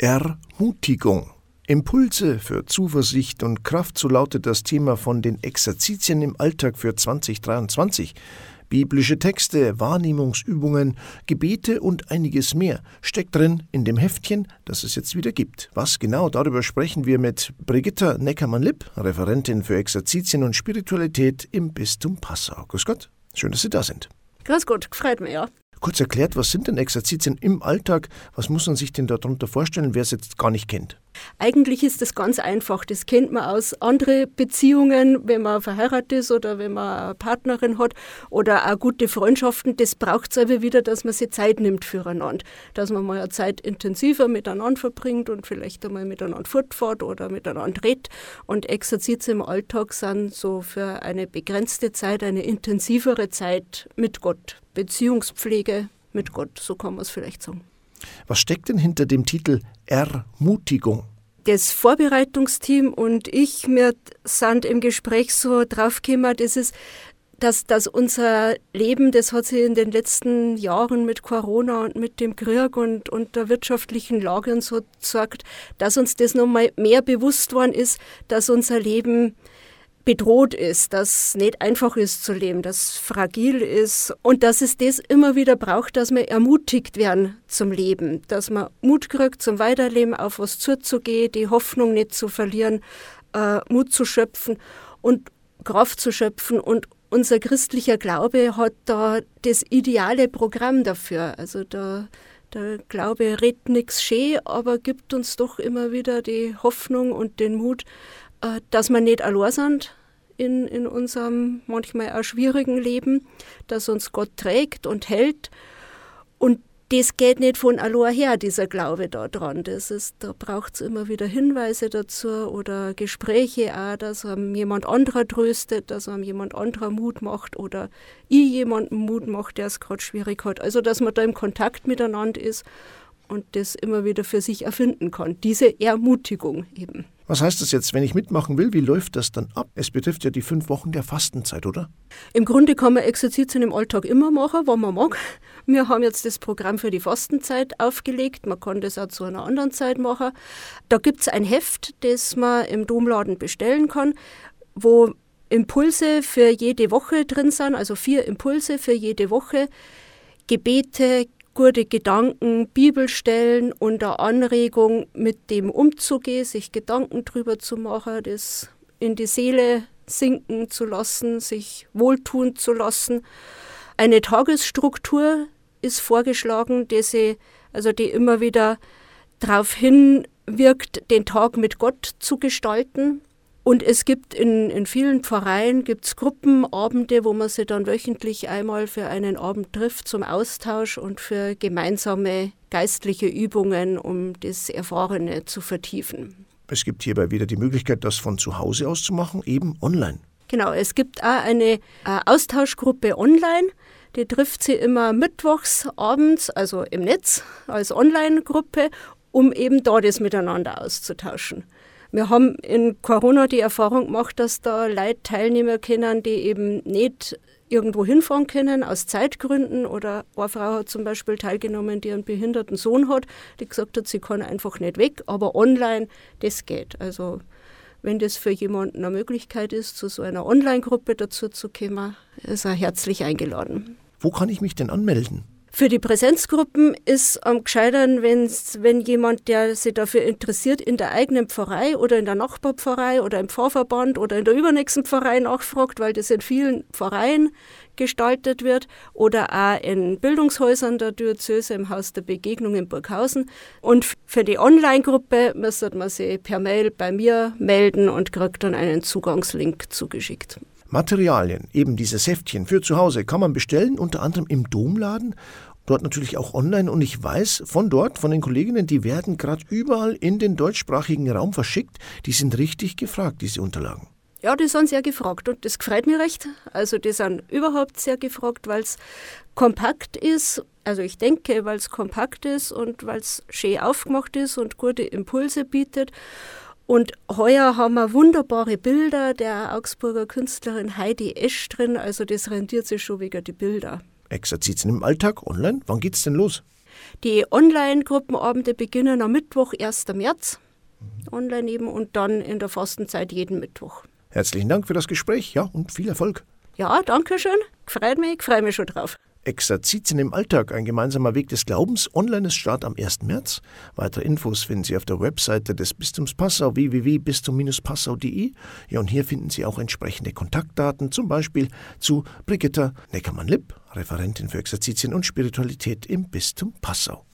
Ermutigung. Impulse für Zuversicht und Kraft, so lautet das Thema von den Exerzitien im Alltag für 2023. Biblische Texte, Wahrnehmungsübungen, Gebete und einiges mehr steckt drin in dem Heftchen, das es jetzt wieder gibt. Was genau, darüber sprechen wir mit Brigitta Neckermann-Lipp, Referentin für Exerzitien und Spiritualität im Bistum Passau. Grüß Gott, schön, dass Sie da sind. Grüß Gott, freut mich, ja. Kurz erklärt, was sind denn Exerzitien im Alltag? Was muss man sich denn darunter vorstellen, wer es jetzt gar nicht kennt? Eigentlich ist das ganz einfach. Das kennt man aus anderen Beziehungen, wenn man verheiratet ist oder wenn man eine Partnerin hat oder auch gute Freundschaften. Das braucht es aber wieder, dass man sich Zeit nimmt füreinander. Dass man mal eine Zeit intensiver miteinander verbringt und vielleicht einmal miteinander fortfährt oder miteinander redet. Und Exerzitien im Alltag sind so für eine begrenzte Zeit, eine intensivere Zeit mit Gott. Beziehungspflege mit Gott, so kann man es vielleicht sagen. Was steckt denn hinter dem Titel Ermutigung? Das Vorbereitungsteam und ich, wir sind im Gespräch so draufgekommen, das ist, dass, dass unser Leben, das hat sich in den letzten Jahren mit Corona und mit dem Krieg und, und der wirtschaftlichen Lage und so gezeigt, dass uns das nochmal mehr bewusst worden ist, dass unser Leben bedroht ist, dass nicht einfach ist zu leben, dass fragil ist und dass es das immer wieder braucht, dass wir ermutigt werden zum Leben, dass man Mut kriegt zum Weiterleben, auf was zuzugehen, die Hoffnung nicht zu verlieren, äh, Mut zu schöpfen und Kraft zu schöpfen und unser christlicher Glaube hat da das ideale Programm dafür. Also da der Glaube redet nichts schön, aber gibt uns doch immer wieder die Hoffnung und den Mut, äh, dass wir nicht allein sind, in, in unserem manchmal auch schwierigen Leben, dass uns Gott trägt und hält. Und das geht nicht von allein her, dieser Glaube daran. Das ist, da braucht es immer wieder Hinweise dazu oder Gespräche auch, dass einem jemand anderer tröstet, dass einem jemand anderer Mut macht oder ich jemanden Mut macht, der es gerade schwierig hat. Also, dass man da im Kontakt miteinander ist und das immer wieder für sich erfinden kann. Diese Ermutigung eben. Was heißt das jetzt, wenn ich mitmachen will? Wie läuft das dann ab? Es betrifft ja die fünf Wochen der Fastenzeit, oder? Im Grunde kann man Exerzitien im Alltag immer machen, wann man mag. Wir haben jetzt das Programm für die Fastenzeit aufgelegt. Man kann das auch zu einer anderen Zeit machen. Da gibt es ein Heft, das man im Domladen bestellen kann, wo Impulse für jede Woche drin sind, also vier Impulse für jede Woche. Gebete, gute Gedanken, Bibelstellen eine Anregung, mit dem umzugehen, sich Gedanken drüber zu machen, das in die Seele sinken zu lassen, sich wohltun zu lassen. Eine Tagesstruktur ist vorgeschlagen, die, sie, also die immer wieder darauf hinwirkt, den Tag mit Gott zu gestalten. Und es gibt in, in vielen Pfarreien gibt's Gruppenabende, wo man sich dann wöchentlich einmal für einen Abend trifft zum Austausch und für gemeinsame geistliche Übungen, um das Erfahrene zu vertiefen. Es gibt hierbei wieder die Möglichkeit, das von zu Hause aus zu machen, eben online. Genau, es gibt auch eine äh, Austauschgruppe online. Die trifft sie immer mittwochs abends, also im Netz als Online-Gruppe, um eben da das miteinander auszutauschen. Wir haben in Corona die Erfahrung gemacht, dass da Leute teilnehmen können, die eben nicht irgendwo hinfahren können aus Zeitgründen oder eine Frau hat zum Beispiel teilgenommen, die einen behinderten Sohn hat, die gesagt hat, sie kann einfach nicht weg, aber online, das geht. Also wenn das für jemanden eine Möglichkeit ist, zu so einer Online-Gruppe dazu zu kommen, ist er herzlich eingeladen. Wo kann ich mich denn anmelden? Für die Präsenzgruppen ist am gescheitern, wenn jemand, der sich dafür interessiert, in der eigenen Pfarrei oder in der Nachbarpfarrei oder im Pfarrverband oder in der übernächsten Pfarrei nachfragt, weil das in vielen Pfarreien gestaltet wird oder auch in Bildungshäusern der Diözese im Haus der Begegnung in Burghausen. Und für die Online-Gruppe müsste man sich per Mail bei mir melden und kriegt dann einen Zugangslink zugeschickt. Materialien, eben dieses Heftchen für zu Hause, kann man bestellen, unter anderem im Domladen dort natürlich auch online und ich weiß von dort, von den Kolleginnen, die werden gerade überall in den deutschsprachigen Raum verschickt. Die sind richtig gefragt, diese Unterlagen. Ja, die sind sehr gefragt und das gefreut mir recht. Also die sind überhaupt sehr gefragt, weil es kompakt ist. Also ich denke, weil es kompakt ist und weil es schön aufgemacht ist und gute Impulse bietet. Und heuer haben wir wunderbare Bilder der Augsburger Künstlerin Heidi Esch drin. Also das rentiert sich schon wegen die Bilder. Exerzitien im Alltag online? Wann geht's denn los? Die Online-Gruppenabende beginnen am Mittwoch, 1. März. Online eben und dann in der Fastenzeit jeden Mittwoch. Herzlichen Dank für das Gespräch, ja, und viel Erfolg. Ja, danke schön. Freut mich, freue mich schon drauf. Exerzitien im Alltag, ein gemeinsamer Weg des Glaubens. Online ist Start am 1. März. Weitere Infos finden Sie auf der Webseite des Bistums Passau www.bistum-passau.de. Ja, und hier finden Sie auch entsprechende Kontaktdaten, zum Beispiel zu Brigitta Neckermann-Lipp, Referentin für Exerzitien und Spiritualität im Bistum Passau.